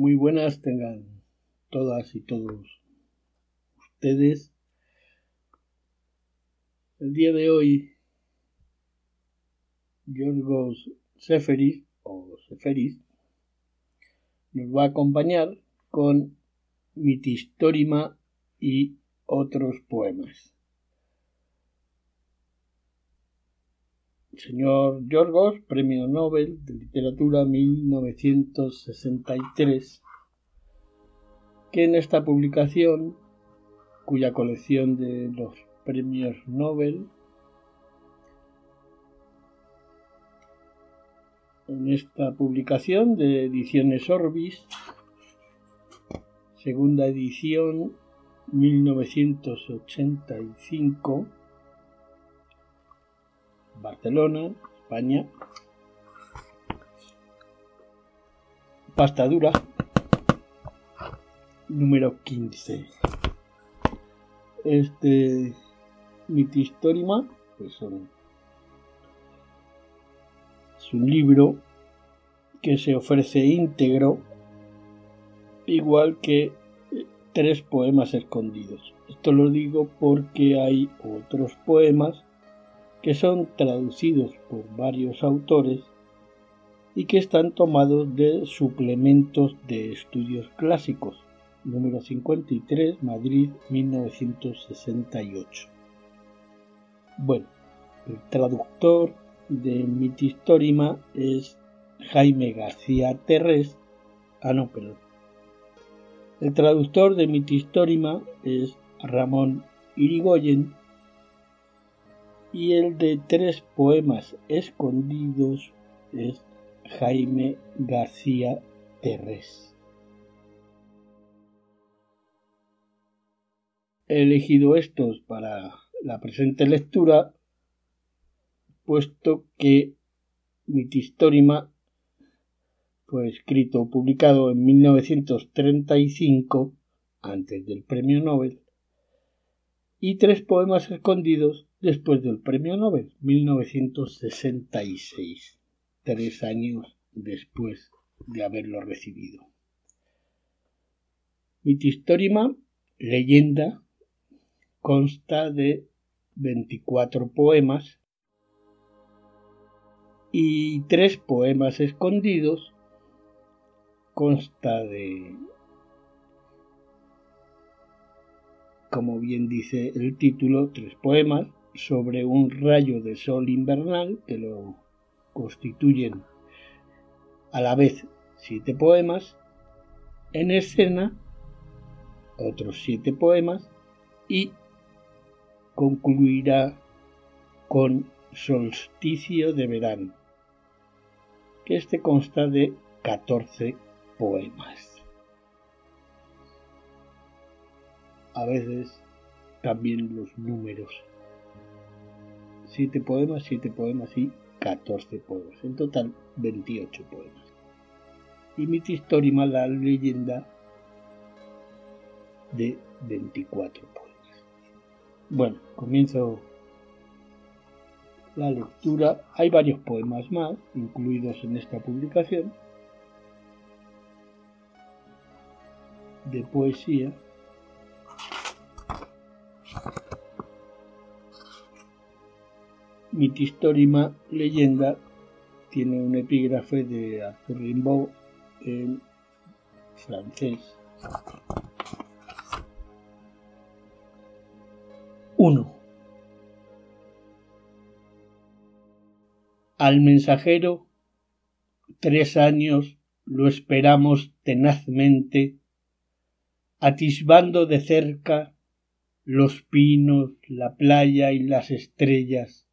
Muy buenas tengan todas y todos ustedes. El día de hoy, Yorgos Seferis o Seferis nos va a acompañar con Mitistorima y otros poemas. Señor Yorgos, Premio Nobel de Literatura 1963, que en esta publicación, cuya colección de los premios Nobel, en esta publicación de Ediciones Orbis, segunda edición 1985, Barcelona, España. Pasta dura. Número 15. Este Mitistorima pues son, es un libro que se ofrece íntegro, igual que tres poemas escondidos. Esto lo digo porque hay otros poemas que son traducidos por varios autores y que están tomados de suplementos de estudios clásicos, número 53, Madrid, 1968. Bueno, el traductor de Mitistorima es Jaime García Terrés. Ah, no. El traductor de Mitistorima es Ramón Irigoyen y el de tres poemas escondidos es Jaime García Terrés. He elegido estos para la presente lectura, puesto que Mitistorima fue escrito o publicado en 1935, antes del premio Nobel, y tres poemas escondidos después del Premio Nobel 1966, tres años después de haberlo recibido. Mitistorima, leyenda, consta de 24 poemas y tres poemas escondidos, consta de, como bien dice el título, tres poemas sobre un rayo de sol invernal que lo constituyen a la vez siete poemas, en escena otros siete poemas y concluirá con solsticio de verano, que este consta de 14 poemas. A veces también los números 7 poemas, 7 poemas y 14 poemas. En total, 28 poemas. Y Mitistorima, la leyenda de 24 poemas. Bueno, comienzo la lectura. Hay varios poemas más incluidos en esta publicación de poesía Mitistorima leyenda tiene un epígrafe de Arthur en francés. 1. Al mensajero, tres años lo esperamos tenazmente, atisbando de cerca los pinos, la playa y las estrellas,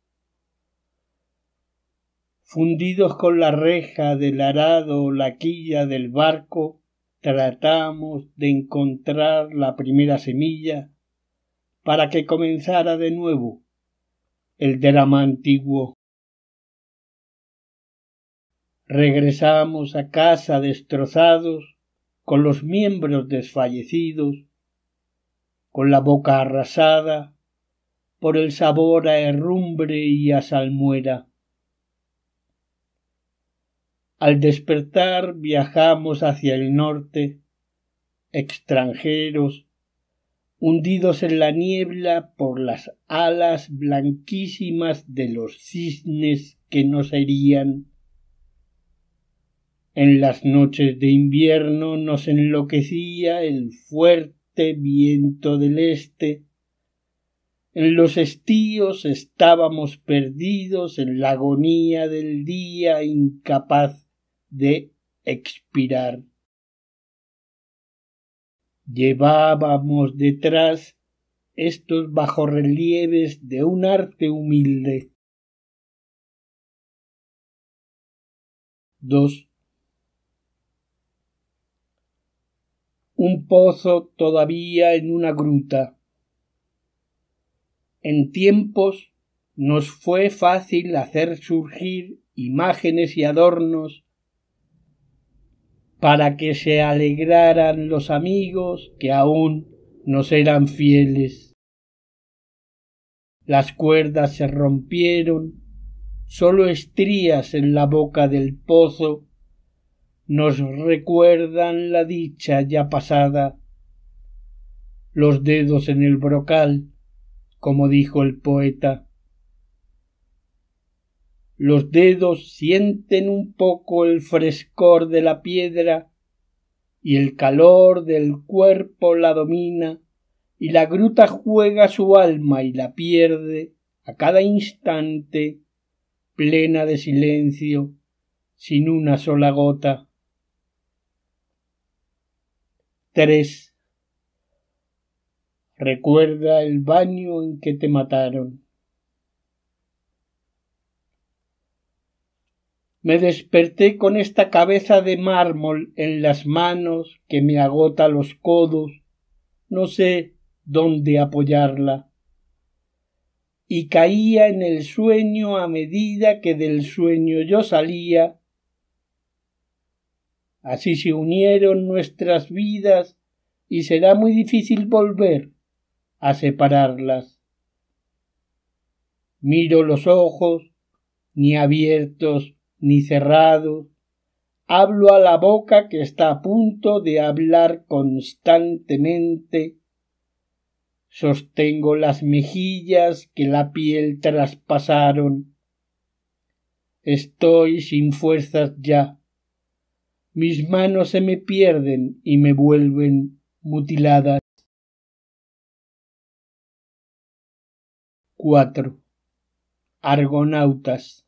fundidos con la reja del arado o la quilla del barco, tratamos de encontrar la primera semilla para que comenzara de nuevo el drama antiguo. Regresamos a casa destrozados, con los miembros desfallecidos, con la boca arrasada por el sabor a herrumbre y a salmuera Al despertar viajamos hacia el norte, extranjeros, hundidos en la niebla por las alas blanquísimas de los cisnes que nos herían. En las noches de invierno nos enloquecía el fuerte viento del este. En los estíos estábamos perdidos en la agonía del día incapaz de expirar llevábamos detrás estos bajorrelieves de un arte humilde. 2. Un pozo todavía en una gruta. En tiempos nos fue fácil hacer surgir imágenes y adornos para que se alegraran los amigos que aún nos eran fieles. Las cuerdas se rompieron, sólo estrías en la boca del pozo nos recuerdan la dicha ya pasada, los dedos en el brocal, como dijo el poeta. Los dedos sienten un poco el frescor de la piedra y el calor del cuerpo la domina y la gruta juega su alma y la pierde a cada instante plena de silencio sin una sola gota. 3. Recuerda el baño en que te mataron. Me desperté con esta cabeza de mármol en las manos que me agota los codos, no sé dónde apoyarla. Y caía en el sueño a medida que del sueño yo salía. Así se unieron nuestras vidas y será muy difícil volver a separarlas. Miro los ojos, ni abiertos ni cerrado, hablo a la boca que está a punto de hablar constantemente, sostengo las mejillas que la piel traspasaron, estoy sin fuerzas ya, mis manos se me pierden y me vuelven mutiladas. 4. Argonautas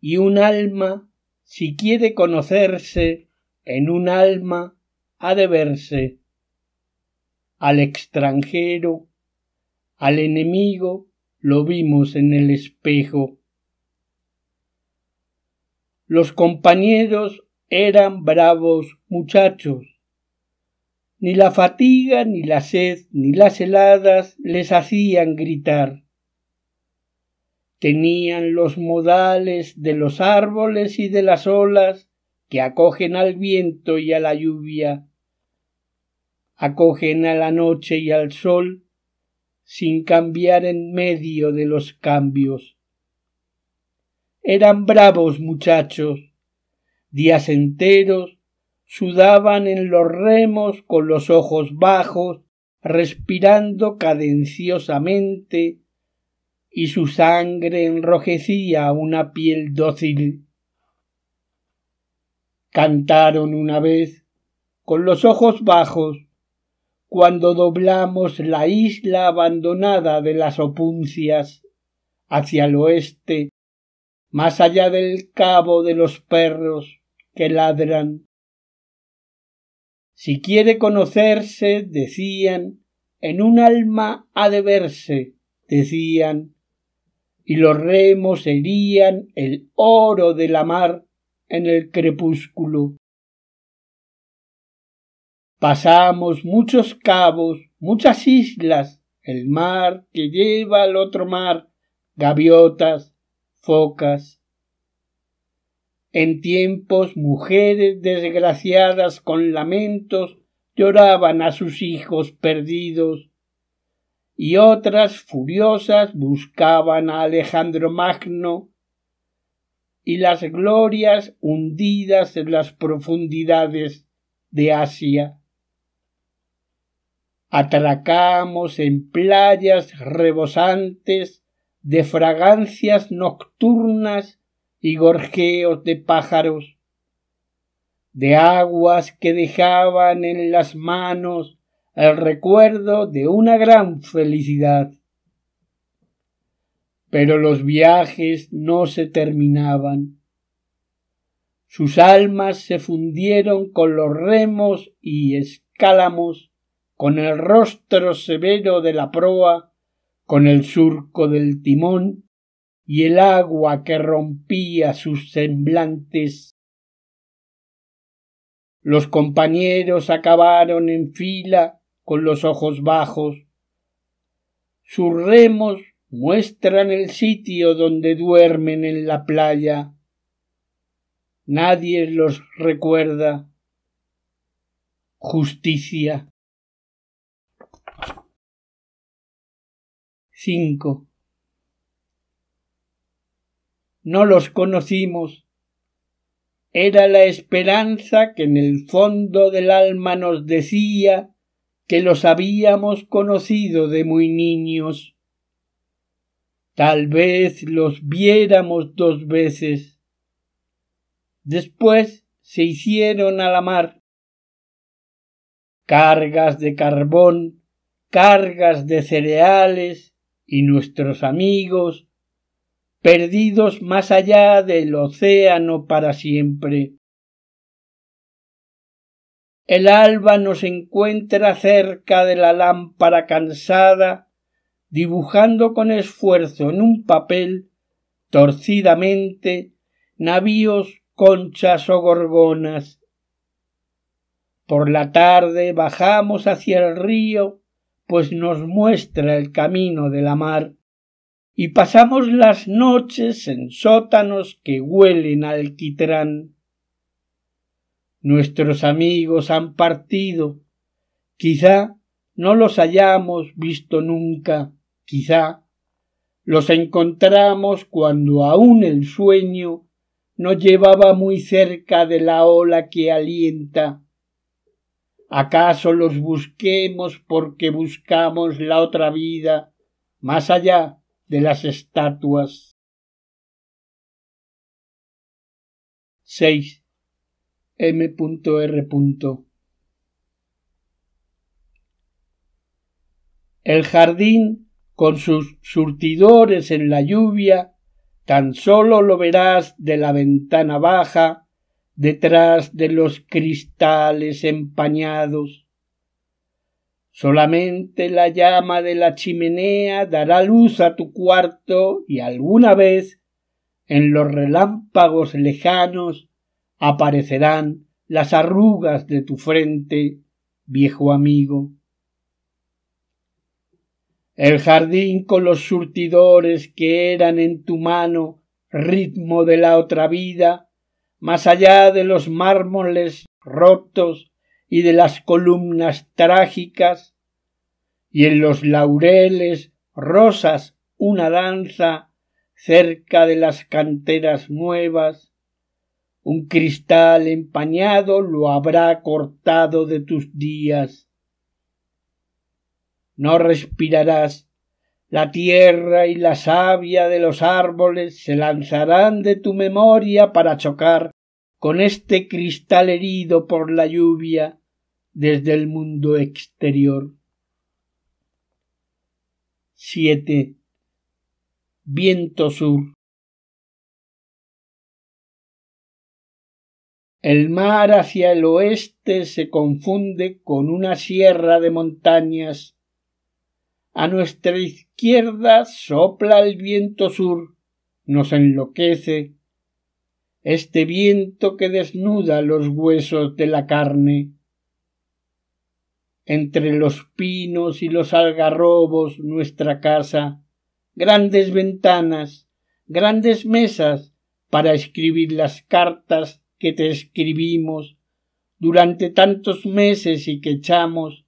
y un alma, si quiere conocerse, en un alma ha de verse. Al extranjero, al enemigo, lo vimos en el espejo. Los compañeros eran bravos muchachos. Ni la fatiga, ni la sed, ni las heladas les hacían gritar tenían los modales de los árboles y de las olas que acogen al viento y a la lluvia, acogen a la noche y al sol, sin cambiar en medio de los cambios. Eran bravos muchachos, días enteros sudaban en los remos con los ojos bajos, respirando cadenciosamente y su sangre enrojecía una piel dócil. Cantaron una vez, con los ojos bajos, cuando doblamos la isla abandonada de las opuncias hacia el oeste, más allá del cabo de los perros que ladran. Si quiere conocerse, decían, en un alma ha de verse, decían, y los remos herían el oro de la mar en el crepúsculo. Pasamos muchos cabos, muchas islas, el mar que lleva al otro mar, gaviotas, focas. En tiempos mujeres desgraciadas con lamentos lloraban a sus hijos perdidos y otras furiosas buscaban a Alejandro Magno y las glorias hundidas en las profundidades de Asia. Atracamos en playas rebosantes de fragancias nocturnas y gorjeos de pájaros, de aguas que dejaban en las manos el recuerdo de una gran felicidad. Pero los viajes no se terminaban. Sus almas se fundieron con los remos y escálamos, con el rostro severo de la proa, con el surco del timón y el agua que rompía sus semblantes. Los compañeros acabaron en fila con los ojos bajos. Sus remos muestran el sitio donde duermen en la playa. Nadie los recuerda. Justicia. 5. No los conocimos. Era la esperanza que en el fondo del alma nos decía que los habíamos conocido de muy niños. Tal vez los viéramos dos veces. Después se hicieron a la mar. Cargas de carbón, cargas de cereales, y nuestros amigos, perdidos más allá del océano para siempre. El alba nos encuentra cerca de la lámpara cansada, dibujando con esfuerzo en un papel, torcidamente, navíos, conchas o gorgonas. Por la tarde bajamos hacia el río pues nos muestra el camino de la mar, y pasamos las noches en sótanos que huelen al alquitrán. Nuestros amigos han partido, quizá no los hayamos visto nunca, quizá los encontramos cuando aún el sueño nos llevaba muy cerca de la ola que alienta ¿Acaso los busquemos porque buscamos la otra vida más allá de las estatuas? 6. M.R. El jardín, con sus surtidores en la lluvia, tan solo lo verás de la ventana baja detrás de los cristales empañados. Solamente la llama de la chimenea dará luz a tu cuarto y alguna vez en los relámpagos lejanos aparecerán las arrugas de tu frente, viejo amigo. El jardín con los surtidores que eran en tu mano ritmo de la otra vida, más allá de los mármoles rotos y de las columnas trágicas, y en los laureles rosas una danza cerca de las canteras nuevas, un cristal empañado lo habrá cortado de tus días. No respirarás la tierra y la savia de los árboles se lanzarán de tu memoria para chocar con este cristal herido por la lluvia desde el mundo exterior. 7. Viento sur. El mar hacia el oeste se confunde con una sierra de montañas a nuestra izquierda sopla el viento sur, nos enloquece, este viento que desnuda los huesos de la carne. Entre los pinos y los algarrobos nuestra casa, grandes ventanas, grandes mesas para escribir las cartas que te escribimos durante tantos meses y que echamos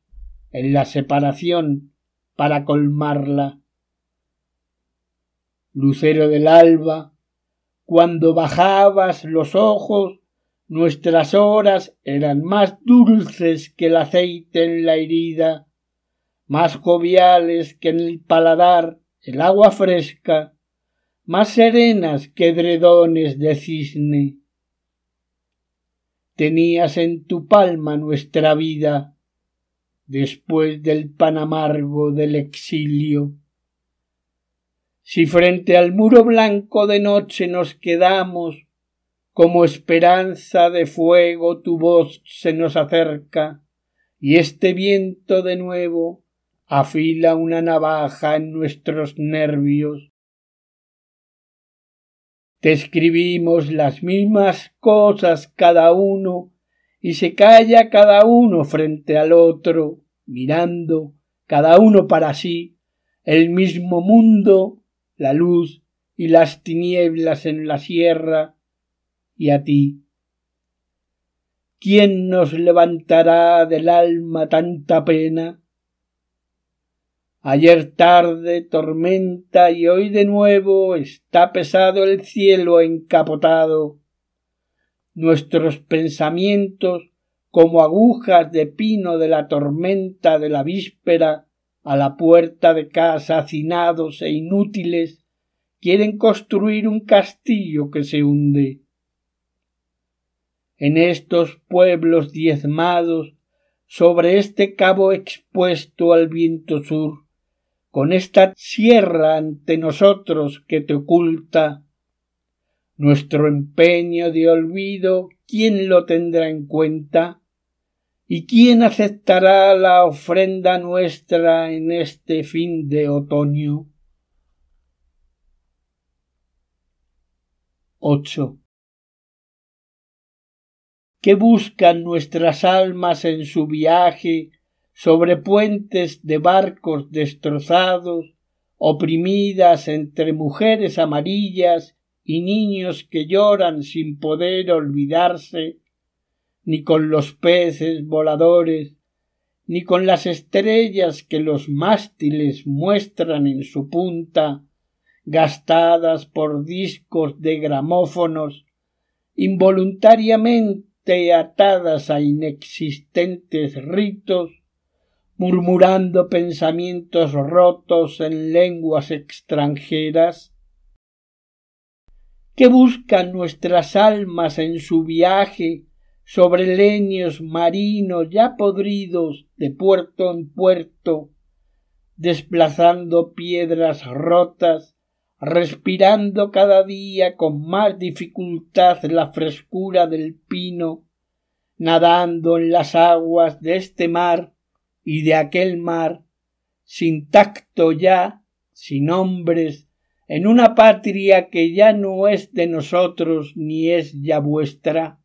en la separación para colmarla. Lucero del alba, Cuando bajabas los ojos, nuestras horas eran más dulces que el aceite en la herida, más joviales que en el paladar el agua fresca, más serenas que dredones de cisne. Tenías en tu palma nuestra vida, después del pan amargo del exilio. Si frente al muro blanco de noche nos quedamos, como esperanza de fuego tu voz se nos acerca, y este viento de nuevo afila una navaja en nuestros nervios. Te escribimos las mismas cosas cada uno, y se calla cada uno frente al otro, mirando cada uno para sí, el mismo mundo la luz y las tinieblas en la sierra, y a ti. ¿Quién nos levantará del alma tanta pena? Ayer tarde tormenta y hoy de nuevo está pesado el cielo encapotado. Nuestros pensamientos, como agujas de pino de la tormenta de la víspera, a la puerta de casa hacinados e inútiles, quieren construir un castillo que se hunde. En estos pueblos diezmados, sobre este cabo expuesto al viento sur, con esta sierra ante nosotros que te oculta, nuestro empeño de olvido, ¿quién lo tendrá en cuenta? ¿Y quién aceptará la ofrenda nuestra en este fin de otoño? 8. ¿Qué buscan nuestras almas en su viaje sobre puentes de barcos destrozados, oprimidas entre mujeres amarillas y niños que lloran sin poder olvidarse ni con los peces voladores, ni con las estrellas que los mástiles muestran en su punta, gastadas por discos de gramófonos, involuntariamente atadas a inexistentes ritos, murmurando pensamientos rotos en lenguas extranjeras? ¿Qué buscan nuestras almas en su viaje sobre leños marinos ya podridos de puerto en puerto, desplazando piedras rotas, respirando cada día con más dificultad la frescura del pino, nadando en las aguas de este mar y de aquel mar, sin tacto ya, sin hombres, en una patria que ya no es de nosotros ni es ya vuestra,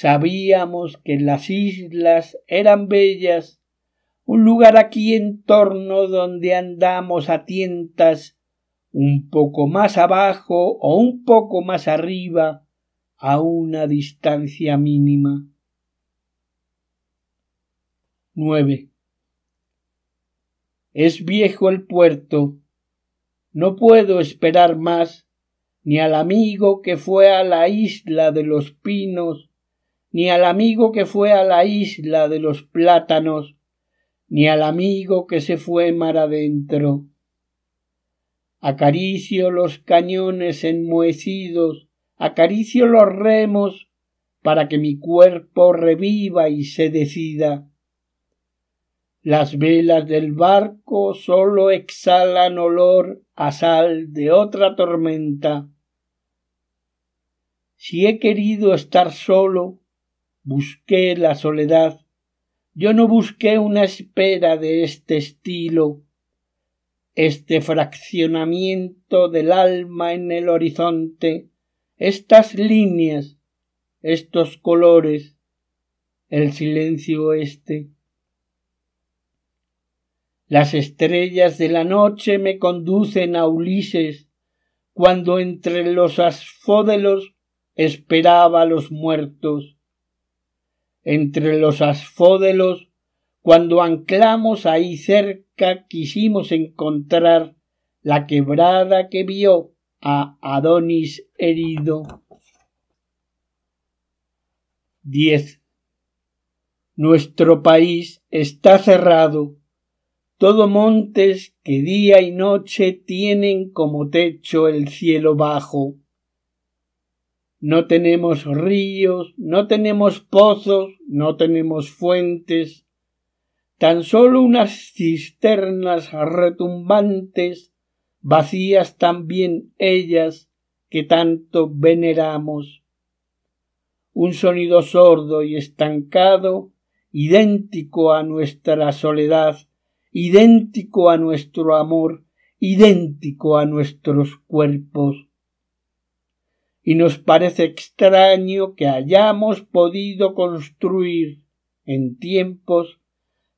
Sabíamos que las islas eran bellas, un lugar aquí en torno donde andamos a tientas, un poco más abajo o un poco más arriba, a una distancia mínima. 9. Es viejo el puerto. No puedo esperar más ni al amigo que fue a la isla de los pinos ni al amigo que fue a la isla de los plátanos, ni al amigo que se fue mar adentro. Acaricio los cañones enmohecidos, acaricio los remos, para que mi cuerpo reviva y se decida. Las velas del barco sólo exhalan olor a sal de otra tormenta. Si he querido estar solo, busqué la soledad. Yo no busqué una espera de este estilo, este fraccionamiento del alma en el horizonte, estas líneas, estos colores, el silencio este. Las estrellas de la noche me conducen a Ulises, cuando entre los asfódelos esperaba a los muertos entre los asfódelos, cuando anclamos ahí cerca quisimos encontrar la quebrada que vio a Adonis herido. 10. Nuestro país está cerrado. Todo montes que día y noche tienen como techo el cielo bajo. No tenemos ríos, no tenemos pozos, no tenemos fuentes, tan solo unas cisternas retumbantes, vacías también ellas que tanto veneramos. Un sonido sordo y estancado, idéntico a nuestra soledad, idéntico a nuestro amor, idéntico a nuestros cuerpos y nos parece extraño que hayamos podido construir en tiempos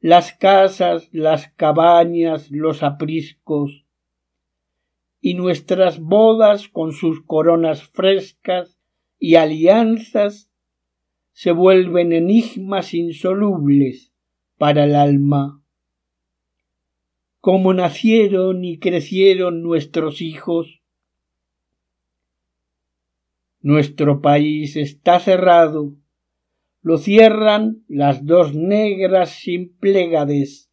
las casas, las cabañas, los apriscos, y nuestras bodas con sus coronas frescas y alianzas se vuelven enigmas insolubles para el alma. Cómo nacieron y crecieron nuestros hijos, nuestro país está cerrado. Lo cierran las dos negras sin plegades.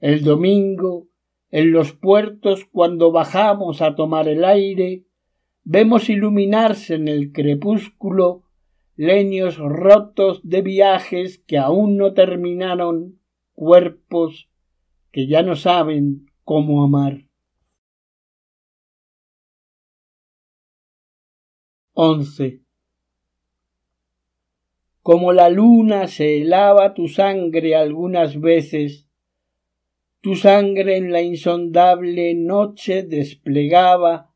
El domingo, en los puertos, cuando bajamos a tomar el aire, vemos iluminarse en el crepúsculo leños rotos de viajes que aún no terminaron, cuerpos que ya no saben cómo amar. 11. Como la luna se helaba tu sangre algunas veces, tu sangre en la insondable noche desplegaba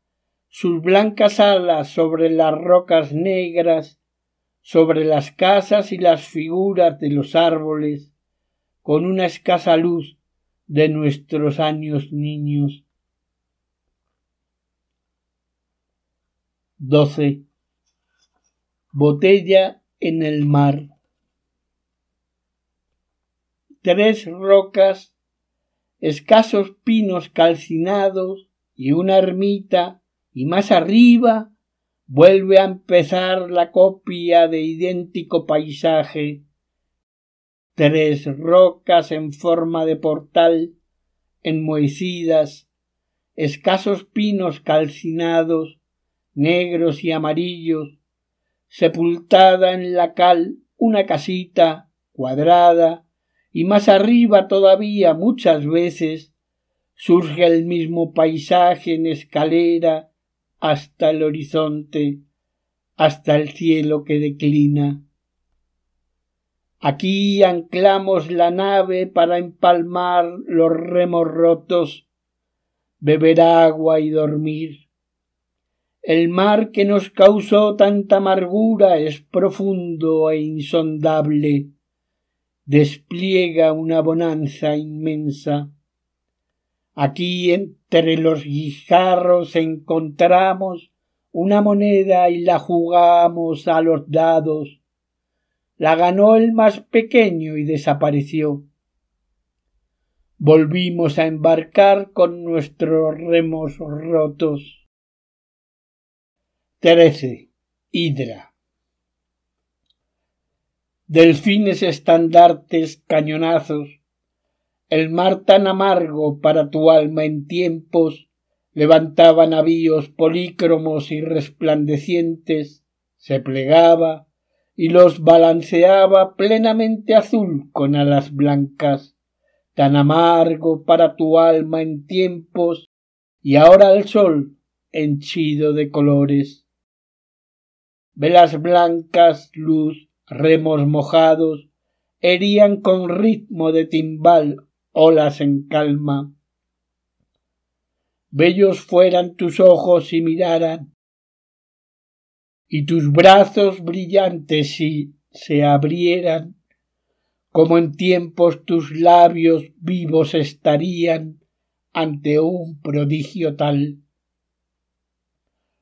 sus blancas alas sobre las rocas negras, sobre las casas y las figuras de los árboles, con una escasa luz de nuestros años niños. 12 botella en el mar. Tres rocas, escasos pinos calcinados y una ermita, y más arriba vuelve a empezar la copia de idéntico paisaje. Tres rocas en forma de portal, enmohecidas, escasos pinos calcinados, negros y amarillos, sepultada en la cal una casita cuadrada, y más arriba todavía muchas veces surge el mismo paisaje en escalera hasta el horizonte, hasta el cielo que declina. Aquí anclamos la nave para empalmar los remos rotos, beber agua y dormir. El mar que nos causó tanta amargura es profundo e insondable. Despliega una bonanza inmensa. Aquí entre los guijarros encontramos una moneda y la jugamos a los dados. La ganó el más pequeño y desapareció. Volvimos a embarcar con nuestros remos rotos. 13. Hidra. Delfines estandartes cañonazos, el mar tan amargo para tu alma en tiempos, levantaba navíos polícromos y resplandecientes, se plegaba y los balanceaba plenamente azul con alas blancas, tan amargo para tu alma en tiempos, y ahora el sol henchido de colores velas blancas, luz, remos mojados, herían con ritmo de timbal olas en calma. Bellos fueran tus ojos si miraran, y tus brazos brillantes si se abrieran, como en tiempos tus labios vivos estarían ante un prodigio tal.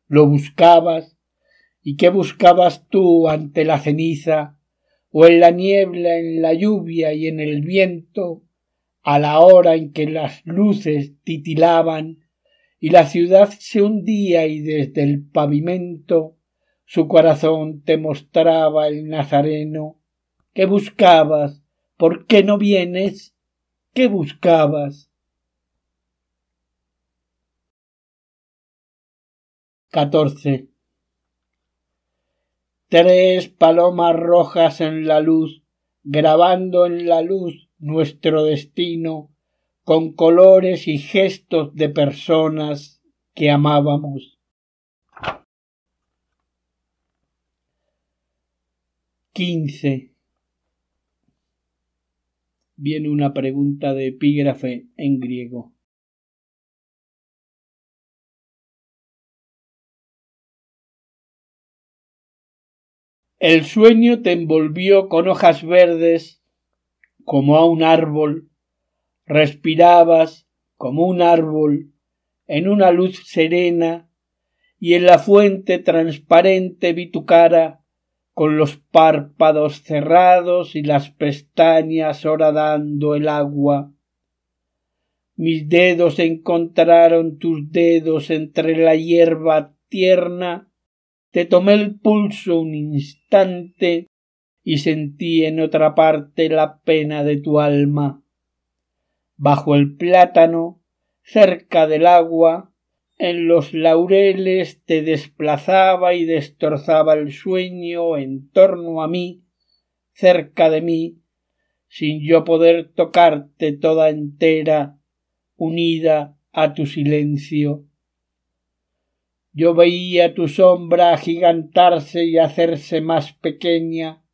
Lo buscabas ¿Y qué buscabas tú ante la ceniza, o en la niebla, en la lluvia y en el viento, a la hora en que las luces titilaban y la ciudad se hundía y desde el pavimento su corazón te mostraba el Nazareno. ¿Qué buscabas? ¿Por qué no vienes? ¿Qué buscabas? 14. Tres palomas rojas en la luz, grabando en la luz nuestro destino, con colores y gestos de personas que amábamos. 15. Viene una pregunta de epígrafe en griego. El sueño te envolvió con hojas verdes como a un árbol, respirabas como un árbol en una luz serena y en la fuente transparente vi tu cara con los párpados cerrados y las pestañas horadando el agua. Mis dedos encontraron tus dedos entre la hierba tierna, te tomé el pulso un instante y sentí en otra parte la pena de tu alma. Bajo el plátano, cerca del agua, en los laureles te desplazaba y destrozaba el sueño en torno a mí, cerca de mí, sin yo poder tocarte toda entera, unida a tu silencio. Yo veía tu sombra agigantarse y hacerse más pequeña,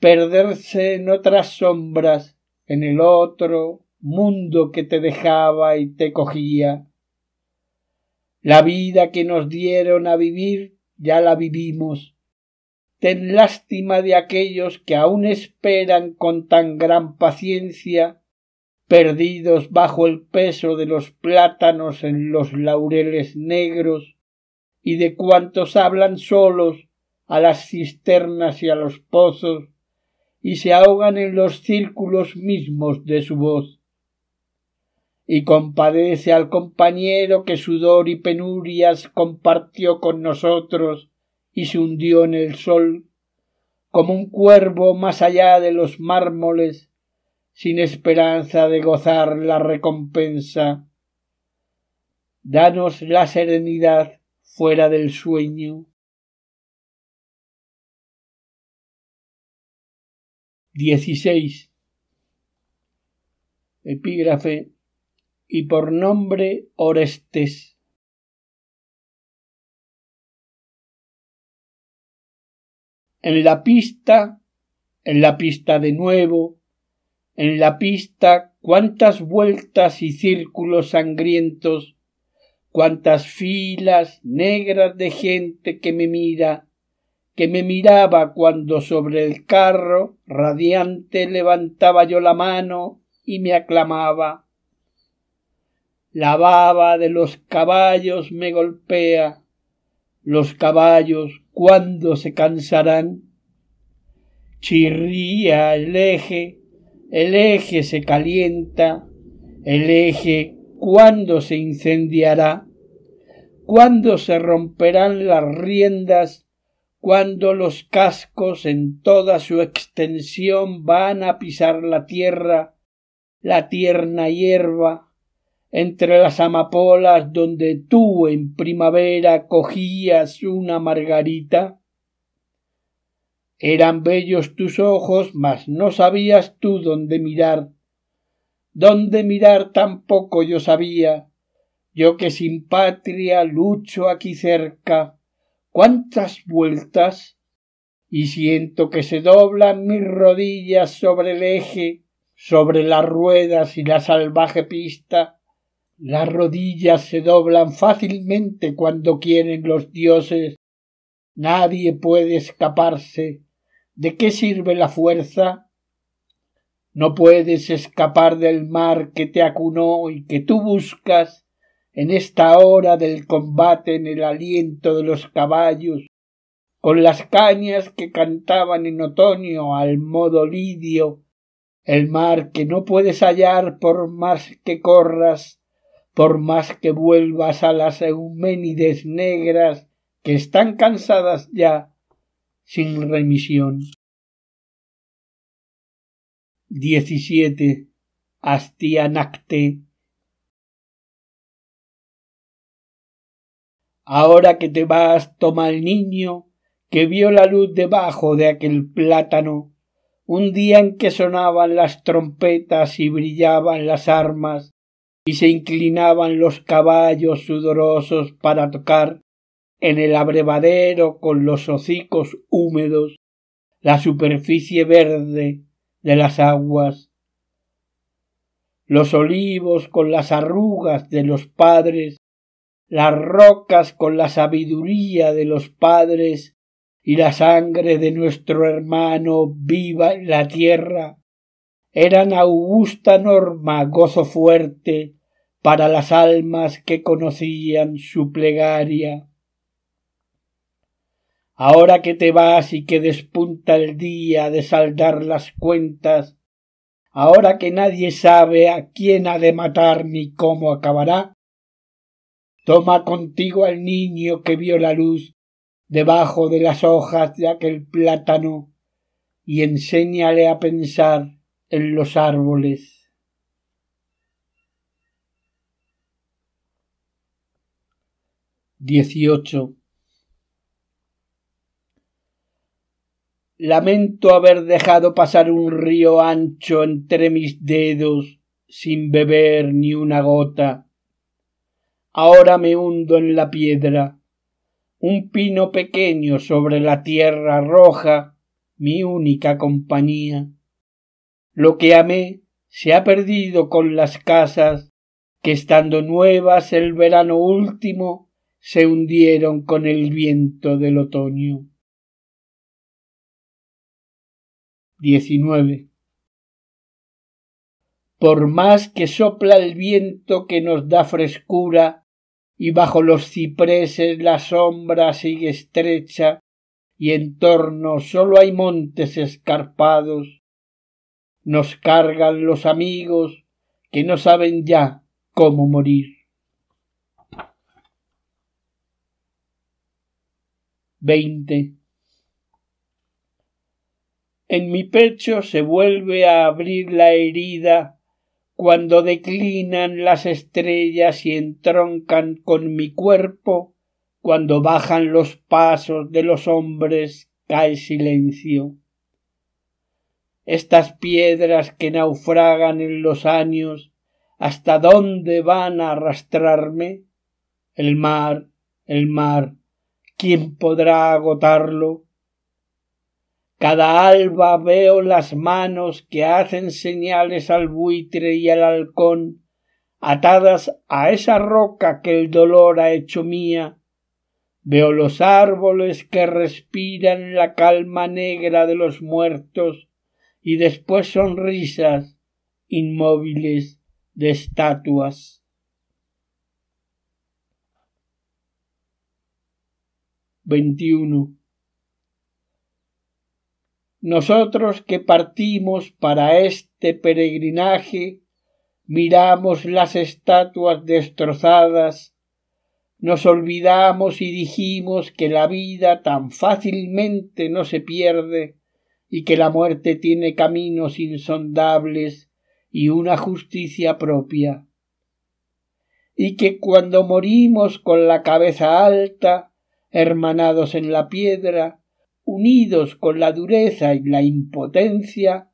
perderse en otras sombras, en el otro mundo que te dejaba y te cogía la vida que nos dieron a vivir ya la vivimos. Ten lástima de aquellos que aún esperan con tan gran paciencia, perdidos bajo el peso de los plátanos en los laureles negros, y de cuantos hablan solos a las cisternas y a los pozos, y se ahogan en los círculos mismos de su voz y compadece al compañero que sudor y penurias compartió con nosotros y se hundió en el sol como un cuervo más allá de los mármoles sin esperanza de gozar la recompensa. Danos la serenidad fuera del sueño. Dieciséis. Epígrafe y por nombre Orestes. En la pista, en la pista de nuevo, en la pista cuántas vueltas y círculos sangrientos, cuántas filas negras de gente que me mira, que me miraba cuando sobre el carro radiante levantaba yo la mano y me aclamaba la baba de los caballos me golpea. Los caballos, ¿cuándo se cansarán? Chirría el eje, el eje se calienta, el eje, ¿cuándo se incendiará? ¿Cuándo se romperán las riendas? cuando los cascos en toda su extensión van a pisar la tierra, la tierna hierba, entre las amapolas donde tú en primavera cogías una margarita? Eran bellos tus ojos, mas no sabías tú dónde mirar. Dónde mirar tampoco yo sabía, yo que sin patria lucho aquí cerca. ¿Cuántas vueltas? Y siento que se doblan mis rodillas sobre el eje, sobre las ruedas y la salvaje pista, las rodillas se doblan fácilmente cuando quieren los dioses. Nadie puede escaparse. ¿De qué sirve la fuerza? No puedes escapar del mar que te acunó y que tú buscas en esta hora del combate en el aliento de los caballos, con las cañas que cantaban en otoño al modo lidio, el mar que no puedes hallar por más que corras por más que vuelvas a las Euménides negras que están cansadas ya sin remisión. 17. Astianacte. Ahora que te vas, toma el niño que vio la luz debajo de aquel plátano, un día en que sonaban las trompetas y brillaban las armas, y se inclinaban los caballos sudorosos para tocar en el abrevadero con los hocicos húmedos la superficie verde de las aguas, los olivos con las arrugas de los padres, las rocas con la sabiduría de los padres y la sangre de nuestro hermano viva en la tierra, eran augusta norma gozo fuerte para las almas que conocían su plegaria. Ahora que te vas y que despunta el día de saldar las cuentas, ahora que nadie sabe a quién ha de matar ni cómo acabará, toma contigo al niño que vio la luz debajo de las hojas de aquel plátano y enséñale a pensar en los árboles. Dieciocho. Lamento haber dejado pasar un río ancho entre mis dedos sin beber ni una gota. Ahora me hundo en la piedra, un pino pequeño sobre la tierra roja, mi única compañía. Lo que amé se ha perdido con las casas que estando nuevas el verano último se hundieron con el viento del otoño. 19. Por más que sopla el viento que nos da frescura, y bajo los cipreses la sombra sigue estrecha, y en torno sólo hay montes escarpados, nos cargan los amigos que no saben ya cómo morir. 20. En mi pecho se vuelve a abrir la herida cuando declinan las estrellas y entroncan con mi cuerpo, cuando bajan los pasos de los hombres cae silencio. Estas piedras que naufragan en los años, ¿hasta dónde van a arrastrarme? El mar, el mar, ¿quién podrá agotarlo? Cada alba veo las manos que hacen señales al buitre y al halcón, atadas a esa roca que el dolor ha hecho mía. Veo los árboles que respiran la calma negra de los muertos y después sonrisas inmóviles de estatuas. 21. Nosotros que partimos para este peregrinaje, miramos las estatuas destrozadas, nos olvidamos y dijimos que la vida tan fácilmente no se pierde y que la muerte tiene caminos insondables y una justicia propia, y que cuando morimos con la cabeza alta, hermanados en la piedra, unidos con la dureza y la impotencia,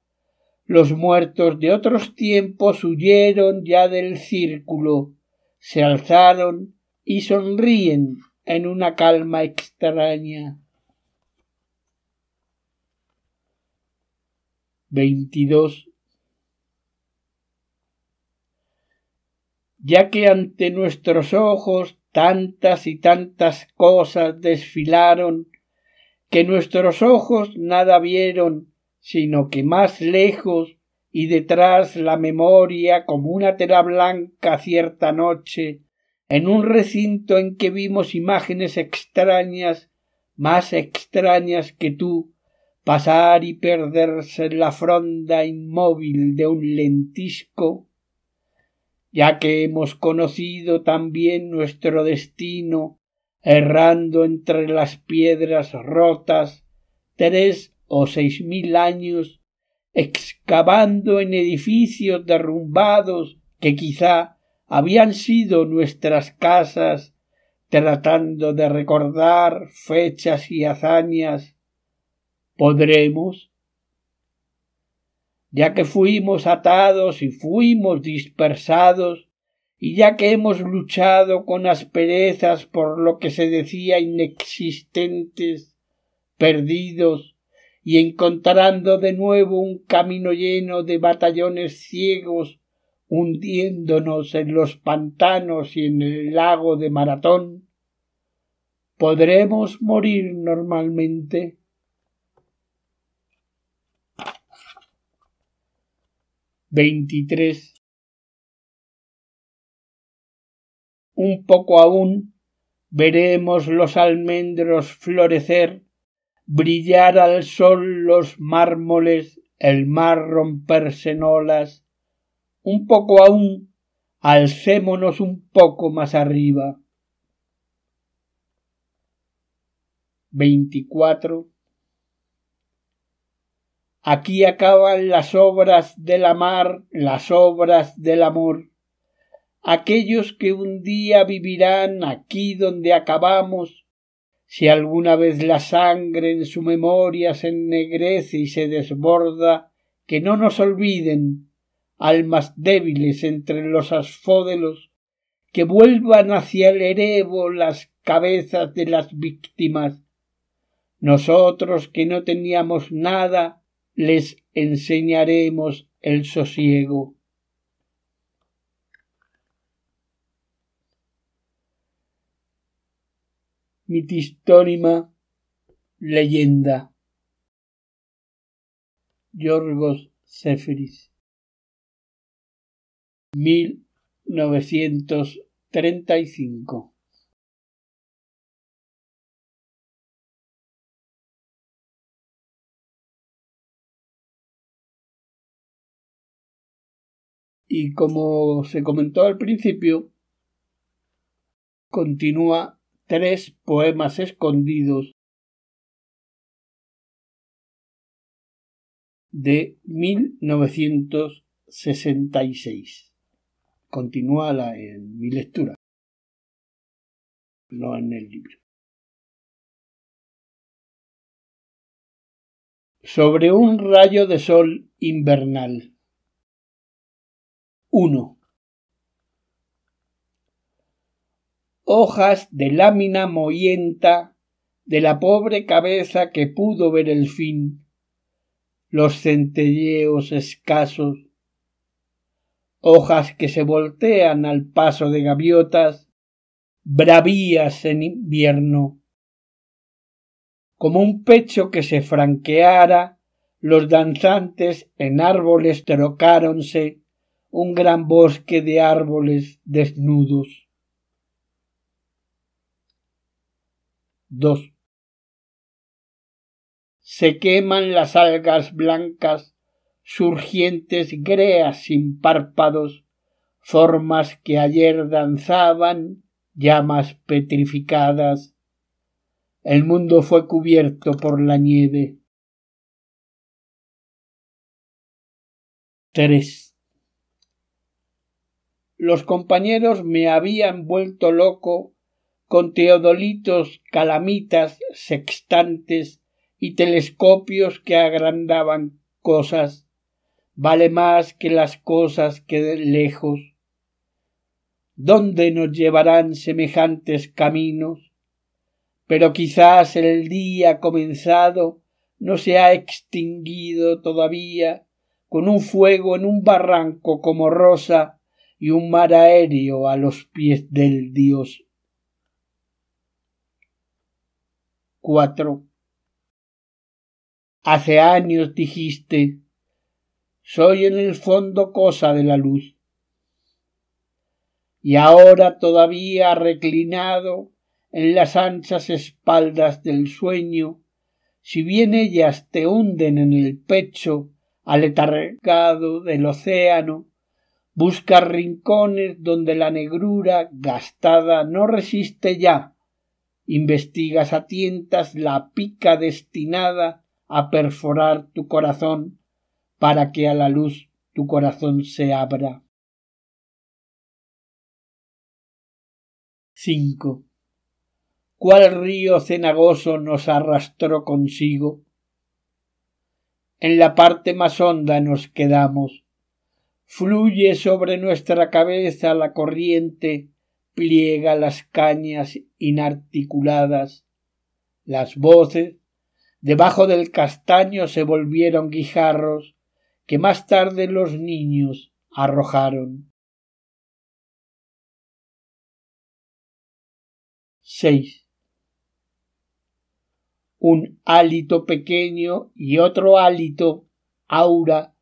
los muertos de otros tiempos huyeron ya del círculo, se alzaron y sonríen en una calma extraña. 22. Ya que ante nuestros ojos tantas y tantas cosas desfilaron que nuestros ojos nada vieron, sino que más lejos y detrás la memoria como una tela blanca cierta noche, en un recinto en que vimos imágenes extrañas, más extrañas que tú, pasar y perderse en la fronda inmóvil de un lentisco, ya que hemos conocido también nuestro destino, errando entre las piedras rotas tres o seis mil años, excavando en edificios derrumbados que quizá habían sido nuestras casas, tratando de recordar fechas y hazañas, podremos ya que fuimos atados y fuimos dispersados, y ya que hemos luchado con asperezas por lo que se decía inexistentes, perdidos, y encontrando de nuevo un camino lleno de batallones ciegos, hundiéndonos en los pantanos y en el lago de Maratón, ¿podremos morir normalmente? 23. Un poco aún veremos los almendros florecer, brillar al sol los mármoles, el mar romperse en olas. Un poco aún alcémonos un poco más arriba. 24. Aquí acaban las obras de la mar, las obras del amor. Aquellos que un día vivirán aquí donde acabamos, si alguna vez la sangre en su memoria se ennegrece y se desborda, que no nos olviden, almas débiles entre los asfódelos, que vuelvan hacia el erebo las cabezas de las víctimas. Nosotros que no teníamos nada, les enseñaremos el sosiego. Mitistónima leyenda. Yorgos Seferis 1935 y como se comentó al principio, continúa tres poemas escondidos de 1966. Continúa la, en mi lectura, no en el libro. Sobre un rayo de sol invernal. 1. Hojas de lámina mohienta de la pobre cabeza que pudo ver el fin, los centelleos escasos, hojas que se voltean al paso de gaviotas, bravías en invierno. Como un pecho que se franqueara, los danzantes en árboles trocáronse un gran bosque de árboles desnudos. 2. Se queman las algas blancas, surgientes greas sin párpados, formas que ayer danzaban, llamas petrificadas. El mundo fue cubierto por la nieve. 3 los compañeros me habían vuelto loco con teodolitos, calamitas, sextantes y telescopios que agrandaban cosas. Vale más que las cosas que de lejos. ¿Dónde nos llevarán semejantes caminos? Pero quizás el día comenzado no se ha extinguido todavía con un fuego en un barranco como rosa y un mar aéreo a los pies del dios. 4. Hace años dijiste soy en el fondo cosa de la luz. Y ahora todavía reclinado en las anchas espaldas del sueño, si bien ellas te hunden en el pecho aletargado del océano, Busca rincones donde la negrura gastada no resiste ya. Investigas a tientas la pica destinada a perforar tu corazón para que a la luz tu corazón se abra. 5. ¿Cuál río cenagoso nos arrastró consigo? En la parte más honda nos quedamos. Fluye sobre nuestra cabeza la corriente, pliega las cañas inarticuladas. Las voces, debajo del castaño, se volvieron guijarros que más tarde los niños arrojaron. 6. Un hálito pequeño y otro hálito, aura,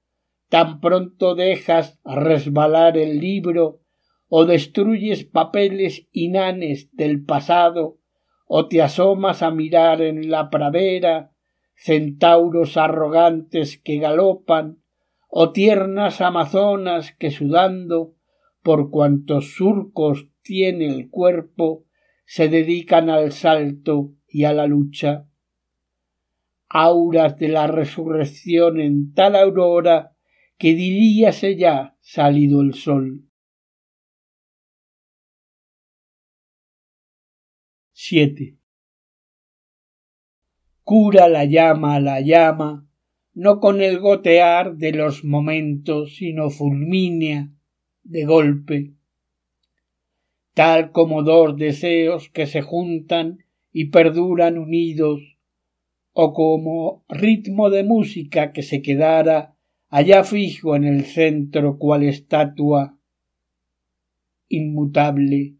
tan pronto dejas resbalar el libro o destruyes papeles inanes del pasado o te asomas a mirar en la pradera centauros arrogantes que galopan o tiernas amazonas que sudando por cuantos surcos tiene el cuerpo se dedican al salto y a la lucha. Auras de la resurrección en tal aurora que diríase ya salido el sol. 7. Cura la llama la llama no con el gotear de los momentos, sino fulmínea de golpe, tal como dos deseos que se juntan y perduran unidos, o como ritmo de música que se quedara allá fijo en el centro cual estatua inmutable.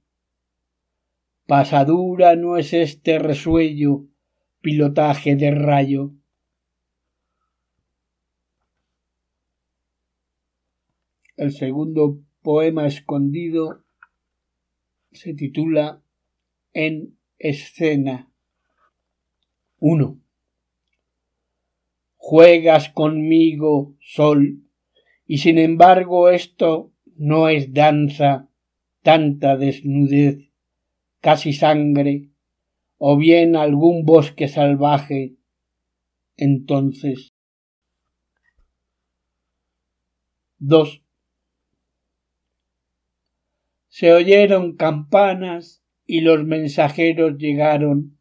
Pasadura no es este resuello, pilotaje de rayo. El segundo poema escondido se titula En escena. 1. Juegas conmigo, sol, y sin embargo esto no es danza, tanta desnudez, casi sangre, o bien algún bosque salvaje. Entonces. 2 se oyeron campanas y los mensajeros llegaron.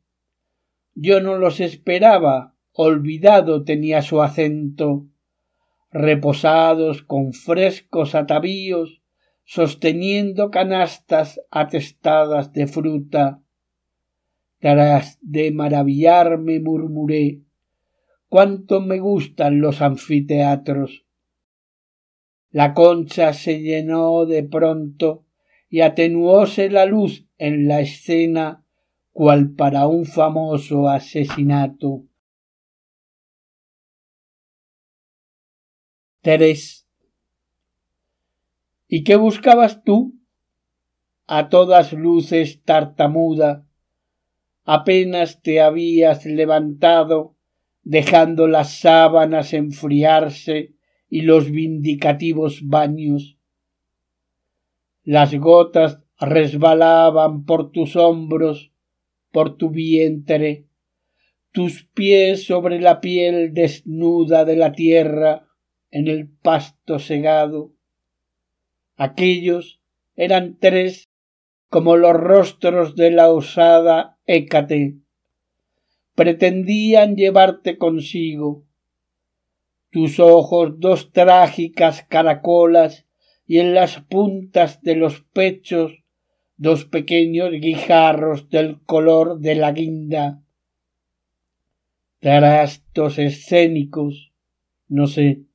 Yo no los esperaba, olvidado tenía su acento. Reposados con frescos atavíos, sosteniendo canastas atestadas de fruta. Tras de maravillarme murmuré cuánto me gustan los anfiteatros. La concha se llenó de pronto y atenuóse la luz en la escena cual para un famoso asesinato. 3. ¿Y qué buscabas tú? A todas luces tartamuda, apenas te habías levantado, dejando las sábanas enfriarse y los vindicativos baños las gotas resbalaban por tus hombros, por tu vientre, tus pies sobre la piel desnuda de la tierra en el pasto segado. Aquellos eran tres como los rostros de la osada Hécate. Pretendían llevarte consigo. Tus ojos dos trágicas caracolas y en las puntas de los pechos dos pequeños guijarros del color de la guinda. Trastos escénicos, no sé.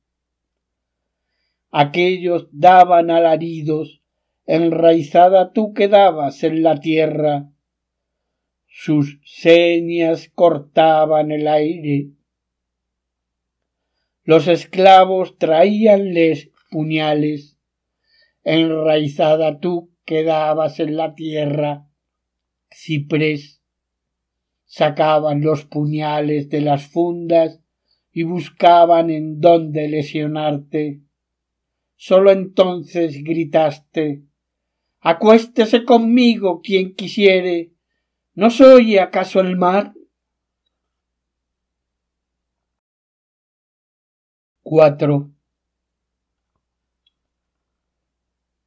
Aquellos daban alaridos, enraizada tú quedabas en la tierra. Sus señas cortaban el aire. Los esclavos traíanles puñales enraizada tú quedabas en la tierra, ciprés. Sacaban los puñales de las fundas y buscaban en dónde lesionarte. Sólo entonces gritaste Acuéstese conmigo quien quisiere. ¿No soy acaso el mar? 4.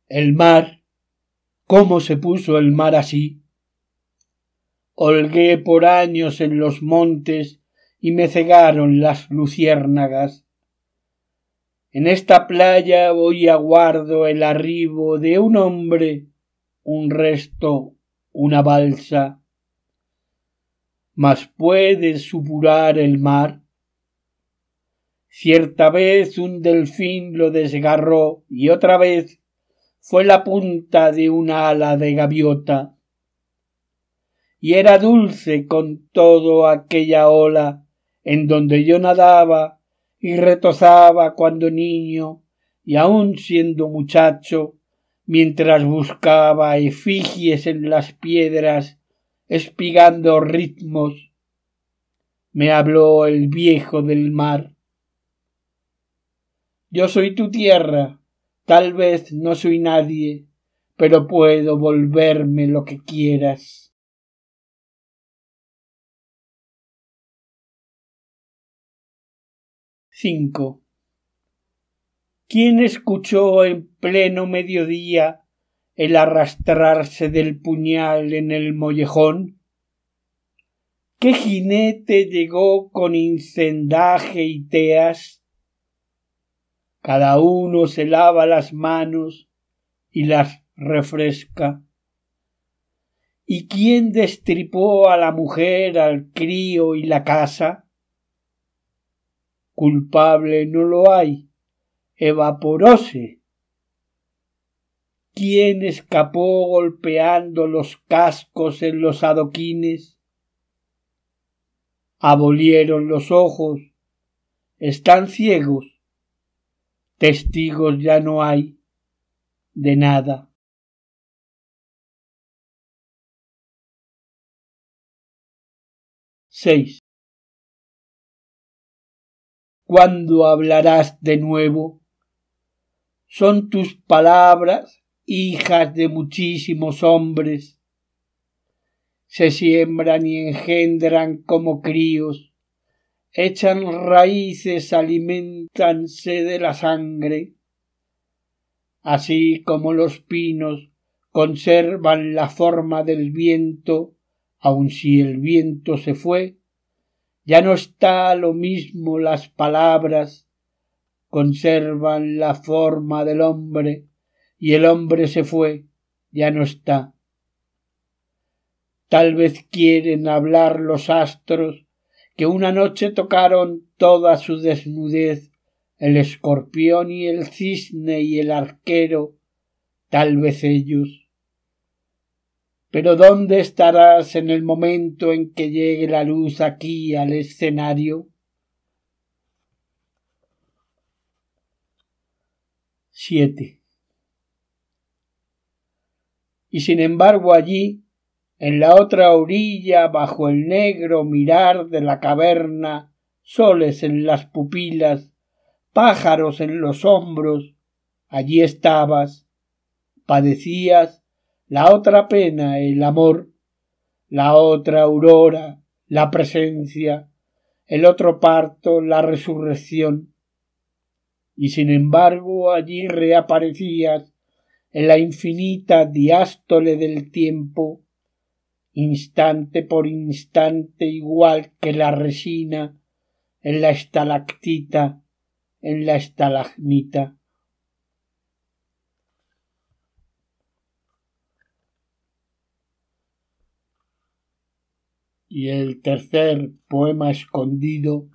El mar. ¿Cómo se puso el mar así? Holgué por años en los montes y me cegaron las luciérnagas. En esta playa voy aguardo el arribo de un hombre, un resto, una balsa. Mas puede supurar el mar. Cierta vez un delfín lo desgarró y otra vez fue la punta de una ala de gaviota. Y era dulce con todo aquella ola en donde yo nadaba y retozaba cuando niño y aun siendo muchacho, mientras buscaba efigies en las piedras, espigando ritmos, me habló el viejo del mar. Yo soy tu tierra, tal vez no soy nadie, pero puedo volverme lo que quieras. 5. ¿Quién escuchó en pleno mediodía el arrastrarse del puñal en el mollejón? ¿Qué jinete llegó con incendaje y teas? Cada uno se lava las manos y las refresca. ¿Y quién destripó a la mujer, al crío y la casa? Culpable no lo hay, evaporóse. ¿Quién escapó golpeando los cascos en los adoquines? Abolieron los ojos, están ciegos, testigos ya no hay de nada. Seis. ¿Cuándo hablarás de nuevo? Son tus palabras, hijas de muchísimos hombres. Se siembran y engendran como críos, echan raíces, alimentanse de la sangre. Así como los pinos conservan la forma del viento, aun si el viento se fue, ya no está lo mismo las palabras, conservan la forma del hombre, y el hombre se fue, ya no está. Tal vez quieren hablar los astros que una noche tocaron toda su desnudez, el escorpión y el cisne y el arquero, tal vez ellos. Pero ¿dónde estarás en el momento en que llegue la luz aquí al escenario? Siete. Y sin embargo allí, en la otra orilla, bajo el negro mirar de la caverna, soles en las pupilas, pájaros en los hombros, allí estabas, padecías la otra pena, el amor, la otra aurora, la presencia, el otro parto, la resurrección. Y sin embargo allí reaparecías en la infinita diástole del tiempo, instante por instante igual que la resina en la estalactita, en la estalagmita. Y el tercer poema escondido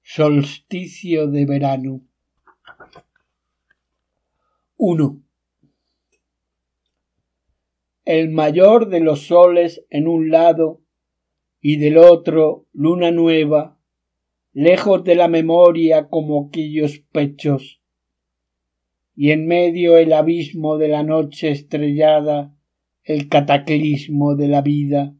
Solsticio de verano 1. El mayor de los soles en un lado y del otro luna nueva, lejos de la memoria como aquellos pechos, y en medio el abismo de la noche estrellada el cataclismo de la vida.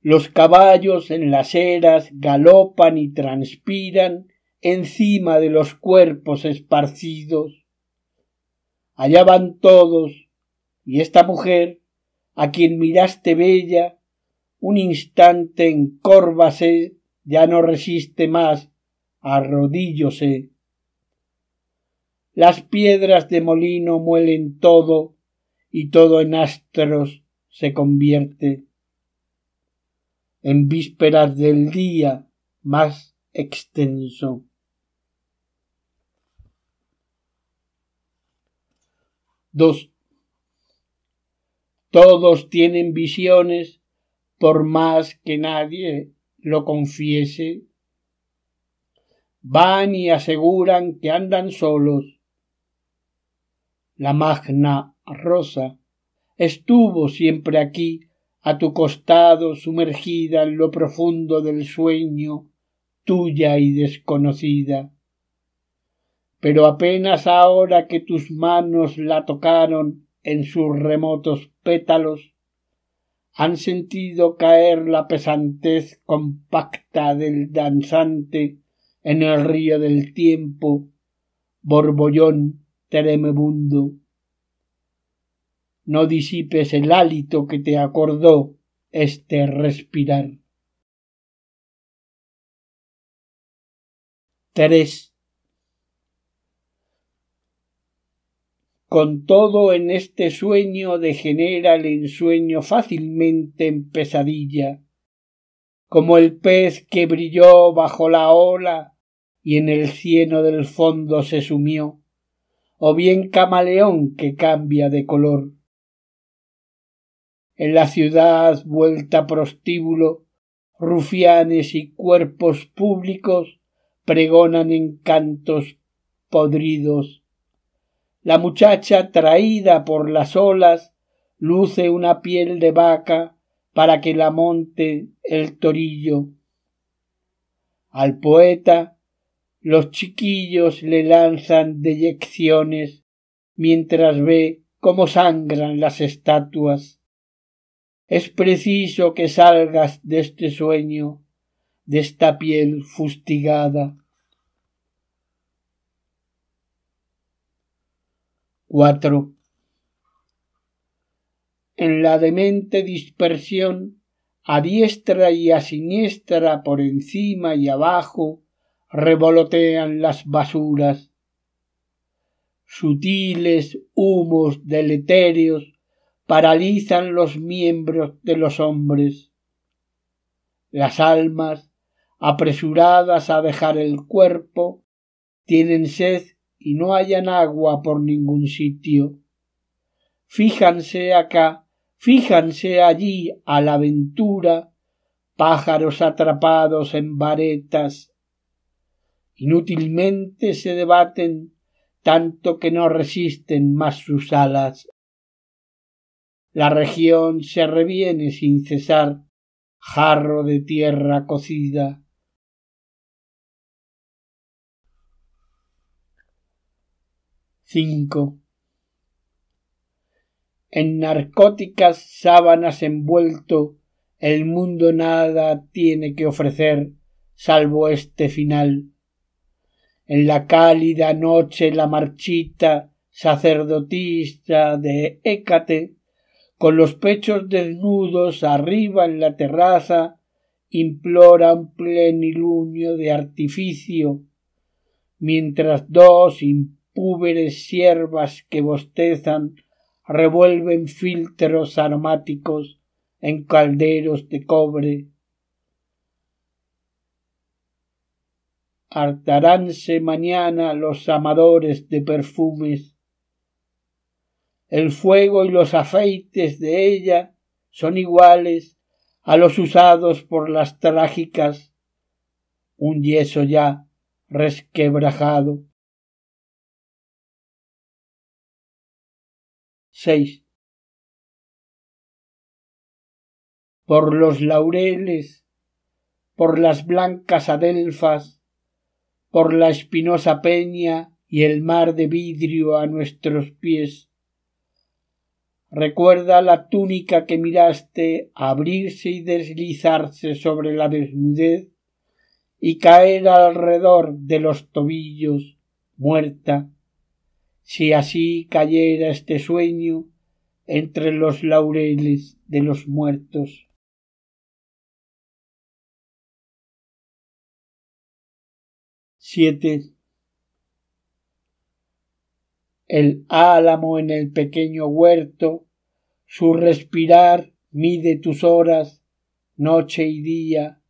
Los caballos en las eras galopan y transpiran encima de los cuerpos esparcidos. Allá van todos, y esta mujer, a quien miraste bella, un instante encórvase, ya no resiste más, arrodíllose. Las piedras de molino muelen todo, y todo en astros se convierte. En vísperas del día más extenso. Dos. Todos tienen visiones por más que nadie lo confiese. Van y aseguran que andan solos. La magna rosa estuvo siempre aquí, a tu costado, sumergida en lo profundo del sueño, tuya y desconocida. Pero apenas ahora que tus manos la tocaron en sus remotos pétalos, han sentido caer la pesantez compacta del danzante en el río del tiempo, borbollón tremebundo no disipes el hálito que te acordó este respirar. 3. Con todo en este sueño degenera el ensueño fácilmente en pesadilla, como el pez que brilló bajo la ola y en el cieno del fondo se sumió, o bien camaleón que cambia de color en la ciudad vuelta prostíbulo, rufianes y cuerpos públicos pregonan encantos podridos. La muchacha traída por las olas luce una piel de vaca para que la monte el torillo. Al poeta los chiquillos le lanzan deyecciones mientras ve cómo sangran las estatuas es preciso que salgas de este sueño, de esta piel fustigada. 4. En la demente dispersión, a diestra y a siniestra, por encima y abajo, revolotean las basuras. Sutiles humos deletéreos paralizan los miembros de los hombres. Las almas, apresuradas a dejar el cuerpo, tienen sed y no hallan agua por ningún sitio. Fíjanse acá, fíjanse allí a la aventura, pájaros atrapados en varetas. Inútilmente se debaten, tanto que no resisten más sus alas. La región se reviene sin cesar, jarro de tierra cocida. Cinco. En narcóticas sábanas envuelto, el mundo nada tiene que ofrecer salvo este final. En la cálida noche la marchita sacerdotista de Hécate con los pechos desnudos arriba en la terraza, implora un plenilunio de artificio, mientras dos impúberes siervas que bostezan revuelven filtros aromáticos en calderos de cobre. Hartaránse mañana los amadores de perfumes el fuego y los afeites de ella son iguales a los usados por las trágicas, un yeso ya resquebrajado. 6. Por los laureles, por las blancas adelfas, por la espinosa peña y el mar de vidrio a nuestros pies, Recuerda la túnica que miraste abrirse y deslizarse sobre la desnudez y caer alrededor de los tobillos muerta, si así cayera este sueño entre los laureles de los muertos. Siete. El álamo en el pequeño huerto, su respirar mide tus horas, noche y día,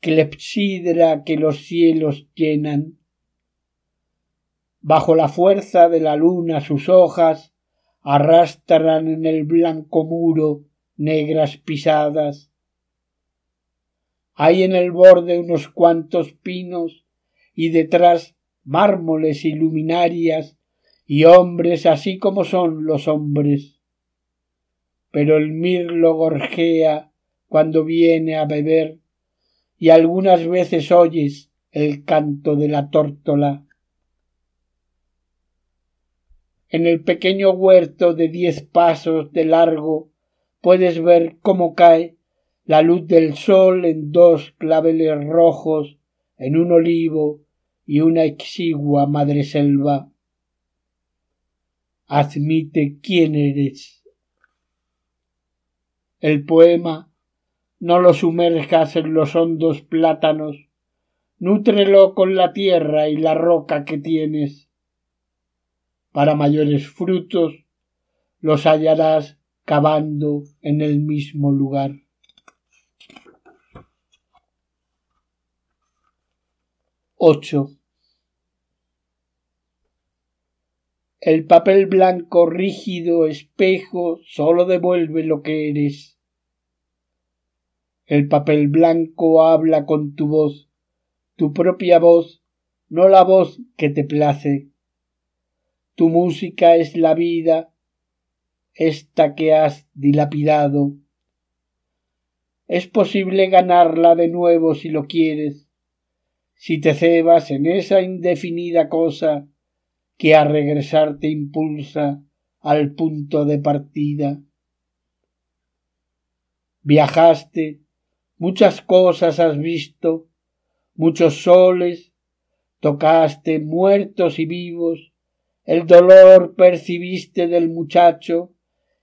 clepsidra que los cielos llenan. Bajo la fuerza de la luna sus hojas arrastran en el blanco muro negras pisadas. Hay en el borde unos cuantos pinos y detrás mármoles y luminarias y hombres así como son los hombres. Pero el mirlo gorjea cuando viene a beber y algunas veces oyes el canto de la tórtola en el pequeño huerto de diez pasos de largo puedes ver cómo cae la luz del sol en dos claveles rojos, en un olivo y una exigua madreselva. Admite quién eres. El poema no lo sumerjas en los hondos plátanos, nútrelo con la tierra y la roca que tienes para mayores frutos los hallarás cavando en el mismo lugar. Ocho. El papel blanco rígido espejo sólo devuelve lo que eres. El papel blanco habla con tu voz, tu propia voz, no la voz que te place tu música es la vida, esta que has dilapidado. Es posible ganarla de nuevo si lo quieres, si te cebas en esa indefinida cosa que a regresar te impulsa al punto de partida. Viajaste, muchas cosas has visto, muchos soles, tocaste muertos y vivos, el dolor percibiste del muchacho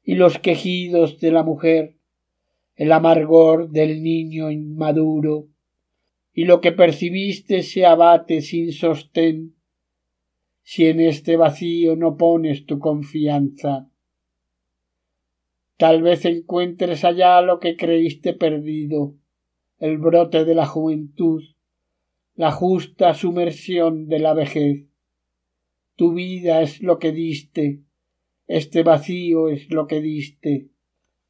y los quejidos de la mujer, el amargor del niño inmaduro, y lo que percibiste se abate sin sostén, si en este vacío no pones tu confianza. Tal vez encuentres allá lo que creíste perdido, el brote de la juventud, la justa sumersión de la vejez. Tu vida es lo que diste, este vacío es lo que diste,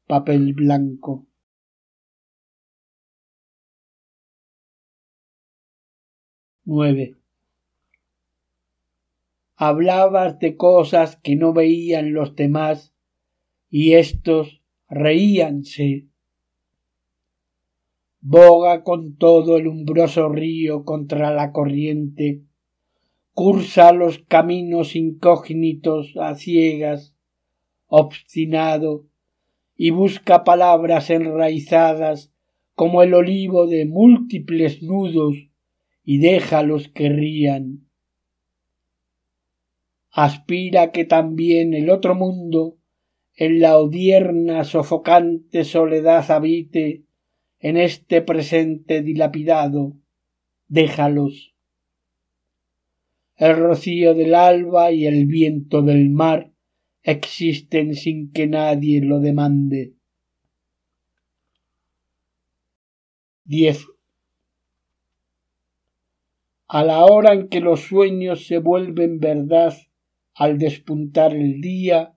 papel blanco. Nueve. Hablabas de cosas que no veían los demás y éstos reíanse. Boga con todo el umbroso río contra la corriente cursa los caminos incógnitos a ciegas, obstinado, y busca palabras enraizadas como el olivo de múltiples nudos y déjalos que rían. Aspira que también el otro mundo en la odierna sofocante soledad habite en este presente dilapidado. Déjalos el rocío del alba y el viento del mar existen sin que nadie lo demande. 10. A la hora en que los sueños se vuelven verdad al despuntar el día,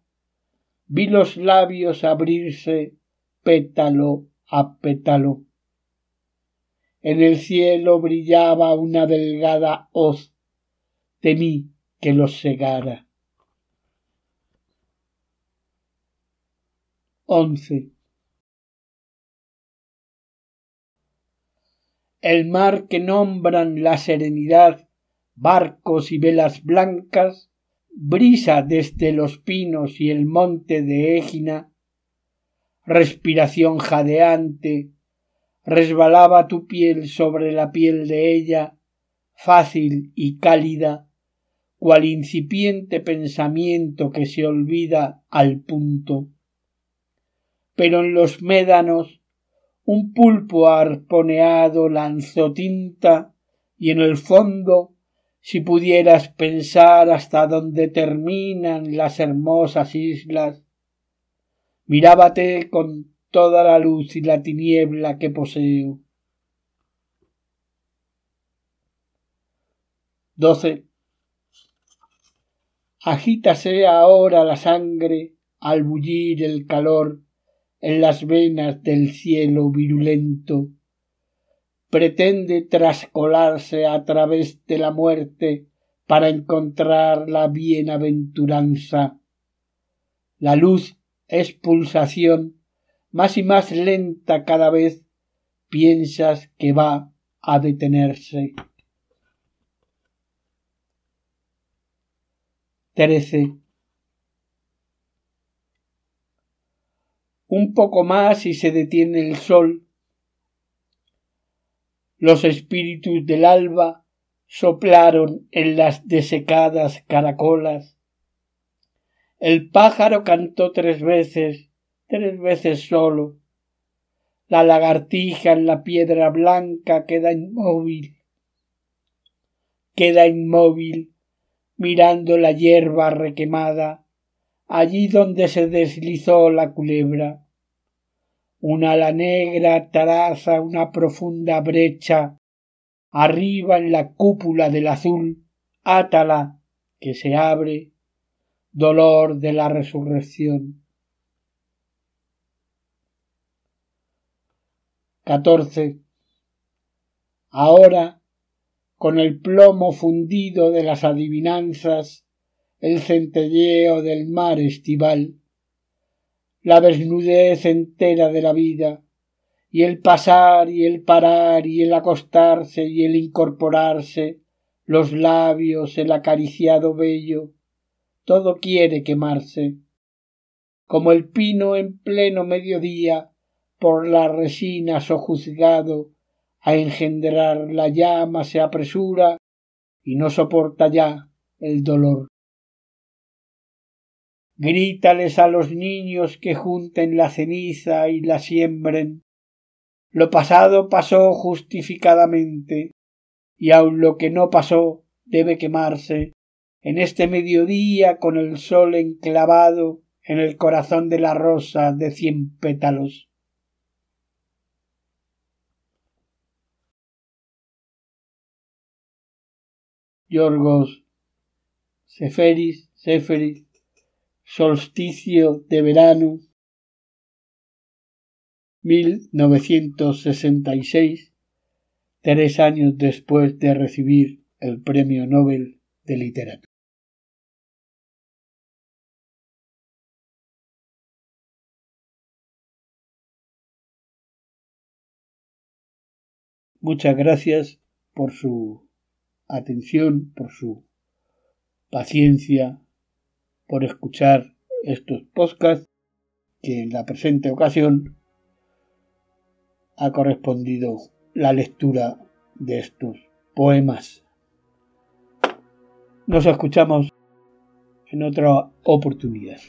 vi los labios abrirse pétalo a pétalo. En el cielo brillaba una delgada hoz temí que los cegara. Once. El mar que nombran la serenidad, barcos y velas blancas, brisa desde los pinos y el monte de Égina, respiración jadeante, resbalaba tu piel sobre la piel de ella, fácil y cálida, cual incipiente pensamiento que se olvida al punto. Pero en los médanos un pulpo arponeado lanzó tinta y en el fondo si pudieras pensar hasta dónde terminan las hermosas islas, mirábate con toda la luz y la tiniebla que poseo. 12. Agítase ahora la sangre al bullir el calor en las venas del cielo virulento pretende trascolarse a través de la muerte para encontrar la bienaventuranza. La luz es pulsación más y más lenta cada vez piensas que va a detenerse. Trece. Un poco más y se detiene el sol los espíritus del alba soplaron en las desecadas caracolas. El pájaro cantó tres veces, tres veces solo. La lagartija en la piedra blanca queda inmóvil. Queda inmóvil mirando la hierba requemada allí donde se deslizó la culebra. Una ala negra traza una profunda brecha. Arriba en la cúpula del azul, átala, que se abre, dolor de la resurrección. 14. Ahora, con el plomo fundido de las adivinanzas, el centelleo del mar estival, la desnudez entera de la vida, y el pasar y el parar y el acostarse y el incorporarse, los labios, el acariciado vello, todo quiere quemarse. Como el pino en pleno mediodía, por la resina sojuzgado, a engendrar la llama se apresura y no soporta ya el dolor. Grítales a los niños que junten la ceniza y la siembren. Lo pasado pasó justificadamente, y aun lo que no pasó debe quemarse en este mediodía con el sol enclavado en el corazón de la rosa de cien pétalos. Yorgos Seferis Seferis solsticio de verano 1966, tres años después de recibir el Premio Nobel de Literatura. Muchas gracias por su atención, por su paciencia por escuchar estos podcasts que en la presente ocasión ha correspondido la lectura de estos poemas. Nos escuchamos en otra oportunidad.